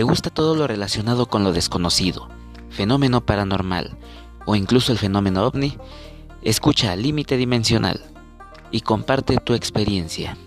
¿Te gusta todo lo relacionado con lo desconocido, fenómeno paranormal o incluso el fenómeno ovni? Escucha Límite Dimensional y comparte tu experiencia.